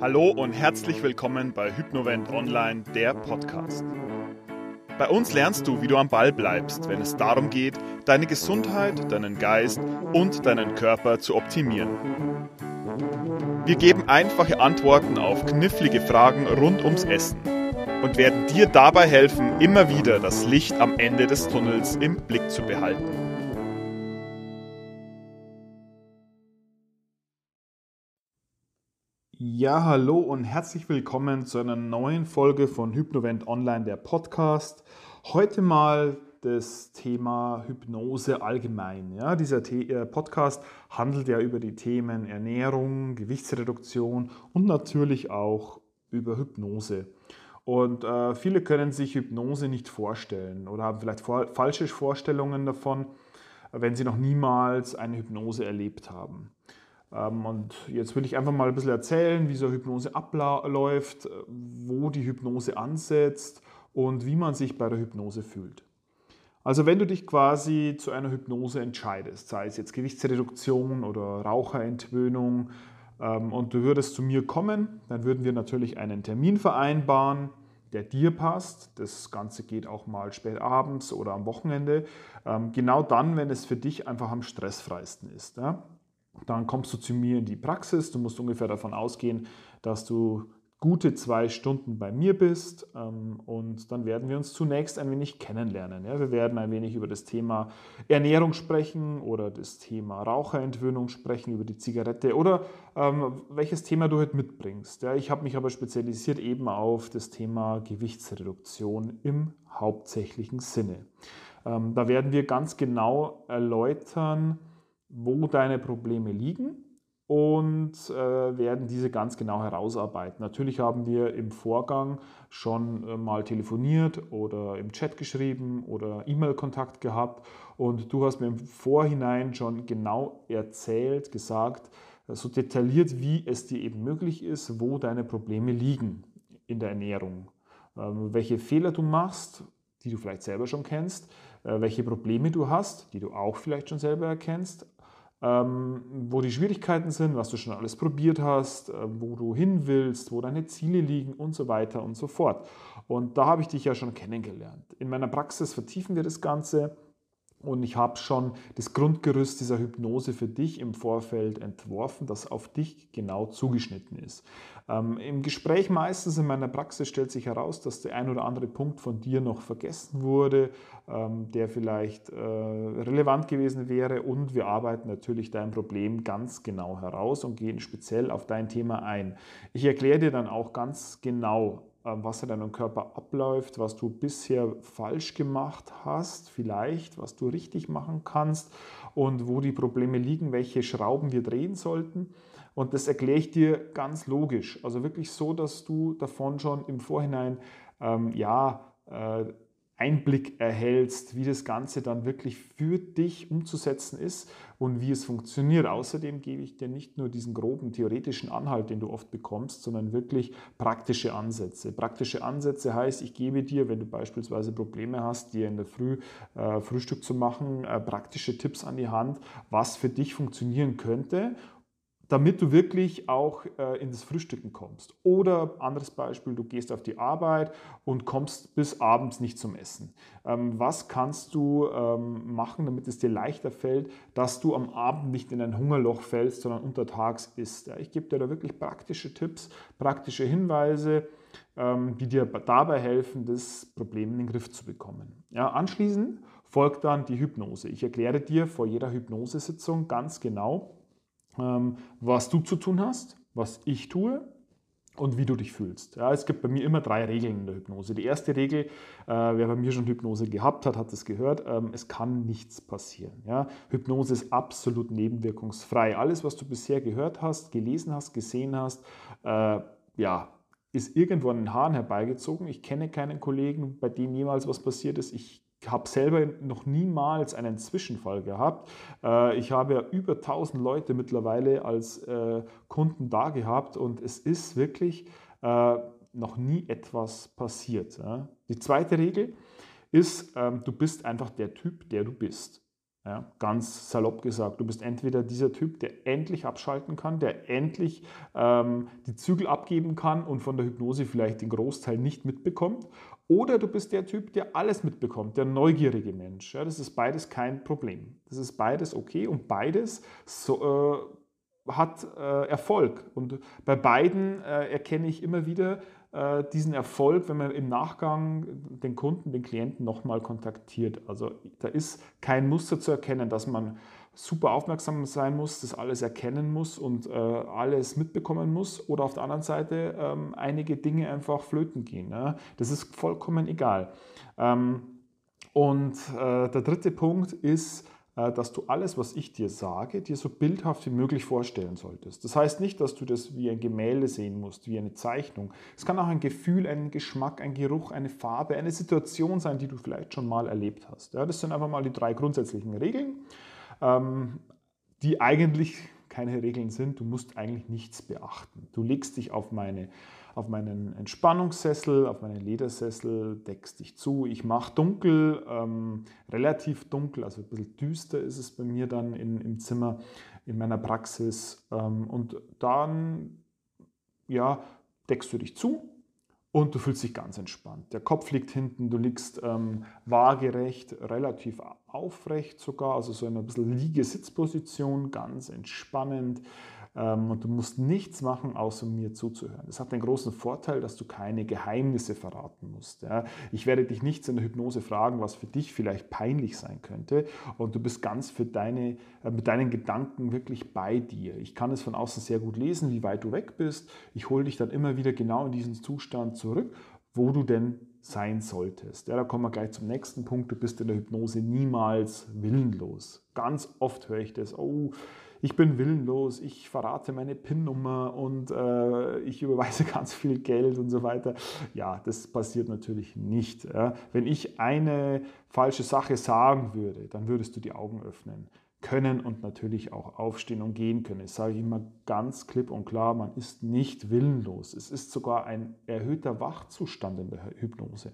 Hallo und herzlich willkommen bei Hypnovent Online, der Podcast. Bei uns lernst du, wie du am Ball bleibst, wenn es darum geht, deine Gesundheit, deinen Geist und deinen Körper zu optimieren. Wir geben einfache Antworten auf knifflige Fragen rund ums Essen und werden dir dabei helfen, immer wieder das Licht am Ende des Tunnels im Blick zu behalten. Ja, hallo und herzlich willkommen zu einer neuen Folge von Hypnovent Online, der Podcast. Heute mal das Thema Hypnose allgemein. Ja, dieser äh, Podcast handelt ja über die Themen Ernährung, Gewichtsreduktion und natürlich auch über Hypnose. Und äh, viele können sich Hypnose nicht vorstellen oder haben vielleicht vor, falsche Vorstellungen davon, wenn sie noch niemals eine Hypnose erlebt haben. Ähm, und jetzt will ich einfach mal ein bisschen erzählen, wie so Hypnose abläuft, wo die Hypnose ansetzt und wie man sich bei der Hypnose fühlt. Also wenn du dich quasi zu einer Hypnose entscheidest, sei es jetzt Gewichtsreduktion oder Raucherentwöhnung, ähm, und du würdest zu mir kommen, dann würden wir natürlich einen Termin vereinbaren, der dir passt. Das Ganze geht auch mal spät abends oder am Wochenende. Ähm, genau dann, wenn es für dich einfach am stressfreisten ist. Dann kommst du zu mir in die Praxis. Du musst ungefähr davon ausgehen, dass du gute zwei Stunden bei mir bist ähm, und dann werden wir uns zunächst ein wenig kennenlernen. Wir werden ein wenig über das Thema Ernährung sprechen oder das Thema Raucherentwöhnung sprechen, über die Zigarette oder ähm, welches Thema du heute mitbringst. Ich habe mich aber spezialisiert eben auf das Thema Gewichtsreduktion im hauptsächlichen Sinne. Ähm, da werden wir ganz genau erläutern, wo deine Probleme liegen und äh, werden diese ganz genau herausarbeiten. Natürlich haben wir im Vorgang schon äh, mal telefoniert oder im Chat geschrieben oder E-Mail-Kontakt gehabt und du hast mir im Vorhinein schon genau erzählt, gesagt, so detailliert wie es dir eben möglich ist, wo deine Probleme liegen in der Ernährung, ähm, welche Fehler du machst, die du vielleicht selber schon kennst, äh, welche Probleme du hast, die du auch vielleicht schon selber erkennst, wo die Schwierigkeiten sind, was du schon alles probiert hast, äh, wo du hin willst, wo deine Ziele liegen und so weiter und so fort. Und da habe ich dich ja schon kennengelernt. In meiner Praxis vertiefen wir das Ganze und ich habe schon das Grundgerüst dieser Hypnose für dich im Vorfeld entworfen, das auf dich genau zugeschnitten ist. Ähm, Im Gespräch meistens in meiner Praxis stellt sich heraus, dass der ein oder andere Punkt von dir noch vergessen wurde, ähm, der vielleicht äh, relevant gewesen wäre. Und wir arbeiten natürlich dein Problem ganz genau heraus und gehen speziell auf dein Thema ein. Ich erkläre dir dann auch ganz genau, was in deinem Körper abläuft, was du bisher falsch gemacht hast, vielleicht, was du richtig machen kannst und wo die Probleme liegen, welche Schrauben wir drehen sollten. Und das erkläre ich dir ganz logisch. Also wirklich so, dass du davon schon im Vorhinein ähm, ja, äh, Einblick erhältst, wie das Ganze dann wirklich für dich umzusetzen ist und wie es funktioniert. Außerdem gebe ich dir nicht nur diesen groben theoretischen Anhalt, den du oft bekommst, sondern wirklich praktische Ansätze. Praktische Ansätze heißt, ich gebe dir, wenn du beispielsweise Probleme hast, dir in der Früh äh, Frühstück zu machen, äh, praktische Tipps an die Hand, was für dich funktionieren könnte damit du wirklich auch äh, in das Frühstücken kommst. Oder anderes Beispiel, du gehst auf die Arbeit und kommst bis abends nicht zum Essen. Ähm, was kannst du ähm, machen, damit es dir leichter fällt, dass du am Abend nicht in ein Hungerloch fällst, sondern untertags isst? Ja, ich gebe dir da wirklich praktische Tipps, praktische Hinweise, ähm, die dir dabei helfen, das Problem in den Griff zu bekommen. Ja, anschließend folgt dann die Hypnose. Ich erkläre dir vor jeder Hypnosesitzung ganz genau, was du zu tun hast, was ich tue und wie du dich fühlst. Ja, es gibt bei mir immer drei Regeln in der Hypnose. Die erste Regel, äh, wer bei mir schon Hypnose gehabt hat, hat es gehört, ähm, es kann nichts passieren. Ja? Hypnose ist absolut nebenwirkungsfrei. Alles, was du bisher gehört hast, gelesen hast, gesehen hast, äh, ja, ist irgendwo an den Haaren herbeigezogen. Ich kenne keinen Kollegen, bei dem jemals was passiert ist. Ich habe selber noch niemals einen Zwischenfall gehabt. Äh, ich habe ja über 1000 Leute mittlerweile als äh, Kunden da gehabt und es ist wirklich äh, noch nie etwas passiert. Die zweite Regel ist, ähm, du bist einfach der Typ, der du bist. Ja, ganz salopp gesagt, du bist entweder dieser Typ, der endlich abschalten kann, der endlich ähm, die Zügel abgeben kann und von der Hypnose vielleicht den Großteil nicht mitbekommt, oder du bist der Typ, der alles mitbekommt, der neugierige Mensch. Ja, das ist beides kein Problem. Das ist beides okay und beides so, äh, hat äh, Erfolg. Und bei beiden äh, erkenne ich immer wieder äh, diesen Erfolg, wenn man im Nachgang den Kunden, den Klienten nochmal kontaktiert. Also da ist kein Muster zu erkennen, dass man super aufmerksam sein muss, das alles erkennen muss und äh, alles mitbekommen muss oder auf der anderen Seite ähm, einige Dinge einfach flöten gehen. Ne? Das ist vollkommen egal. Ähm, und äh, der dritte Punkt ist, äh, dass du alles, was ich dir sage, dir so bildhaft wie möglich vorstellen solltest. Das heißt nicht, dass du das wie ein Gemälde sehen musst, wie eine Zeichnung. Es kann auch ein Gefühl, ein Geschmack, ein Geruch, eine Farbe, eine Situation sein, die du vielleicht schon mal erlebt hast. Ja, das sind einfach mal die drei grundsätzlichen Regeln ähm, die eigentlich keine Regeln sind. Du musst eigentlich nichts beachten. Du legst dich auf, meine, auf meinen Entspannungssessel, auf meinen Ledersessel, deckst dich zu. Ich mache dunkel, ähm, relativ dunkel, also ein bisschen düster ist es bei mir dann in, im Zimmer, in meiner Praxis. Ähm, und dann ja, deckst du dich zu und du fühlst dich ganz entspannt. Der Kopf liegt hinten, du liegst ähm, waagerecht, relativ aufrecht sogar, also so in einer bisschen Liegesitzposition, ganz entspannend. Ähm, und du musst nichts machen, außer mir zuzuhören. Das hat den großen Vorteil, dass du keine Geheimnisse verraten musst. Ich werde dich nichts in der Hypnose fragen, was für dich vielleicht peinlich sein könnte. Und du bist ganz für deine, äh, mit deinen Gedanken wirklich bei dir. Ich kann es von außen sehr gut lesen, wie weit du weg bist. Ich hole dich dann immer wieder genau in diesen Zustand zurück, wo du denn sein solltest. Ja, da kommen wir gleich zum nächsten Punkt. Du bist in der Hypnose niemals willenlos. Ganz oft höre ich das, oh, ich bin willenlos, ich verrate meine PIN-Nummer und äh, ich überweise ganz viel Geld und so weiter. Ja, das passiert natürlich nicht. Ja. Wenn ich eine falsche Sache sagen würde, dann würdest du die Augen öffnen können und natürlich auch aufstehen und gehen können. Das sage ich immer ganz klipp und klar, man ist nicht willenlos. Es ist sogar ein erhöhter Wachzustand in der Hypnose.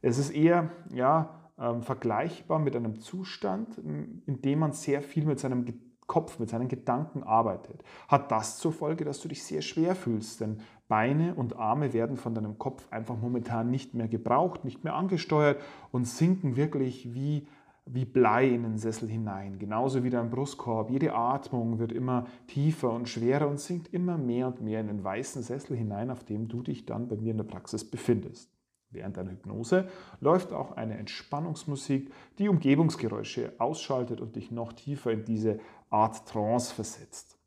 Es ist eher ja, ähm, vergleichbar mit einem Zustand, in dem man sehr viel mit seinem Kopf, mit seinen Gedanken arbeitet. Hat das zur Folge, dass du dich sehr schwer fühlst, denn Beine und Arme werden von deinem Kopf einfach momentan nicht mehr gebraucht, nicht mehr angesteuert und sinken wirklich wie wie Blei in den Sessel hinein, genauso wie dein Brustkorb. Jede Atmung wird immer tiefer und schwerer und sinkt immer mehr und mehr in den weißen Sessel hinein, auf dem du dich dann bei mir in der Praxis befindest. Während deiner Hypnose läuft auch eine Entspannungsmusik, die Umgebungsgeräusche ausschaltet und dich noch tiefer in diese Art Trance versetzt.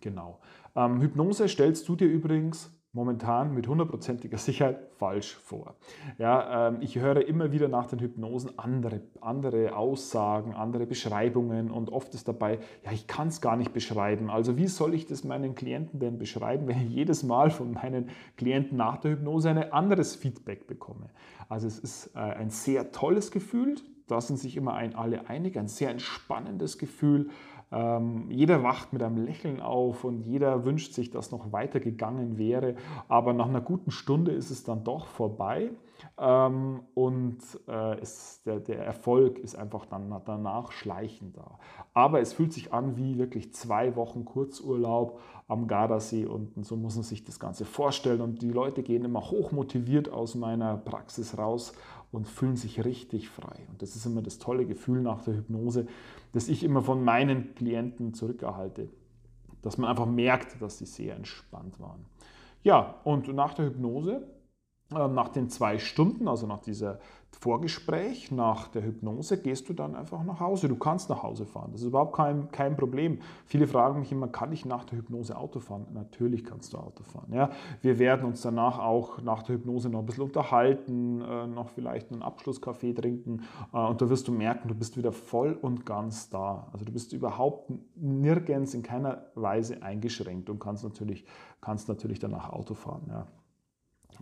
Genau. Ähm, Hypnose stellst du dir übrigens momentan mit hundertprozentiger Sicherheit falsch vor. Ja, ähm, ich höre immer wieder nach den Hypnosen andere, andere Aussagen, andere Beschreibungen und oft ist dabei, ja, ich kann es gar nicht beschreiben. Also wie soll ich das meinen Klienten denn beschreiben, wenn ich jedes Mal von meinen Klienten nach der Hypnose ein anderes Feedback bekomme? Also es ist äh, ein sehr tolles Gefühl, da sind sich immer ein, alle einig, ein sehr entspannendes Gefühl, ähm, jeder wacht mit einem Lächeln auf und jeder wünscht sich, dass noch weiter gegangen wäre. Aber nach einer guten Stunde ist es dann doch vorbei. Ähm, und äh, es, der, der, Erfolg ist einfach dann danach schleichend da. Aber es fühlt sich an wie wirklich zwei Wochen Kurzurlaub am Gardasee und so muss man sich das Ganze vorstellen. Und die Leute gehen immer hoch motiviert aus meiner Praxis raus und fühlen sich richtig frei. Und das ist immer das tolle Gefühl nach der Hypnose, das ich immer von meinen Klienten zurückerhalte, dass man einfach merkt, dass sie sehr entspannt waren. Ja, und nach der Hypnose nach den zwei Stunden, also nach dieser Vorgespräch, nach der Hypnose, gehst du dann einfach nach Hause. Du kannst nach Hause fahren. Das ist überhaupt kein, kein Problem. Viele fragen mich immer, kann ich nach der Hypnose Auto fahren? Natürlich kannst du Auto fahren. Ja? Wir werden uns danach auch nach der Hypnose noch ein bisschen unterhalten, äh, noch vielleicht einen Abschlusskaffee trinken äh, und da wirst du merken, du bist wieder voll und ganz da. Also du bist überhaupt nirgends in keiner Weise eingeschränkt und kannst natürlich, kannst natürlich danach Auto fahren. Ja?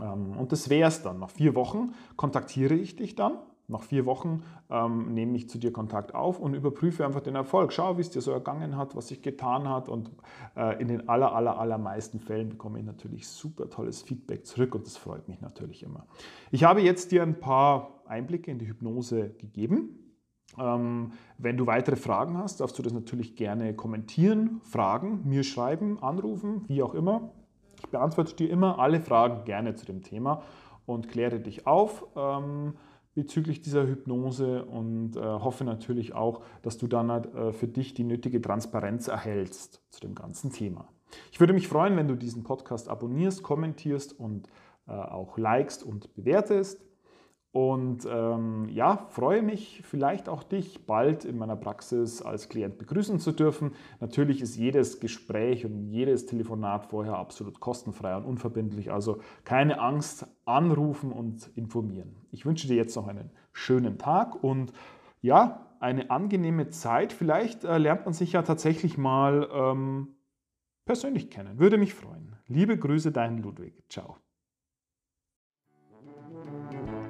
Ähm, und das wäre es dann. Nach vier Wochen kontaktiere ich dich dann. Nach vier Wochen ähm, nehme ich zu dir Kontakt auf und überprüfe einfach den Erfolg. Schau, wie es dir so ergangen hat, was sich getan hat. Und äh, in den aller, aller, allermeisten Fällen bekomme ich natürlich super tolles Feedback zurück und das freut mich natürlich immer. Ich habe jetzt dir ein paar Einblicke in die Hypnose gegeben. Ähm, wenn du weitere Fragen hast, darfst du das natürlich gerne kommentieren, fragen, mir schreiben, anrufen, wie auch immer. Ich beantworte dir immer alle Fragen gerne zu dem Thema und kläre dich auf ähm, bezüglich dieser Hypnose und äh, hoffe natürlich auch, dass du dann äh, für dich die nötige Transparenz erhältst zu dem ganzen Thema. Ich würde mich freuen, wenn du diesen Podcast abonnierst, kommentierst und äh, auch likest und bewertest. Und ähm, ja, freue mich vielleicht auch dich bald in meiner Praxis als Klient begrüßen zu dürfen. Natürlich ist jedes Gespräch und jedes Telefonat vorher absolut kostenfrei und unverbindlich. Also keine Angst, anrufen und informieren. Ich wünsche dir jetzt noch einen schönen Tag und ja, eine angenehme Zeit. Vielleicht äh, lernt man sich ja tatsächlich mal ähm, persönlich kennen. Würde mich freuen. Liebe Grüße, dein Ludwig. Ciao.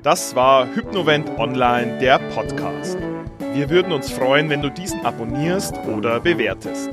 Das war Hypnovent Online, der Podcast. Wir würden uns freuen, wenn du diesen abonnierst oder bewertest.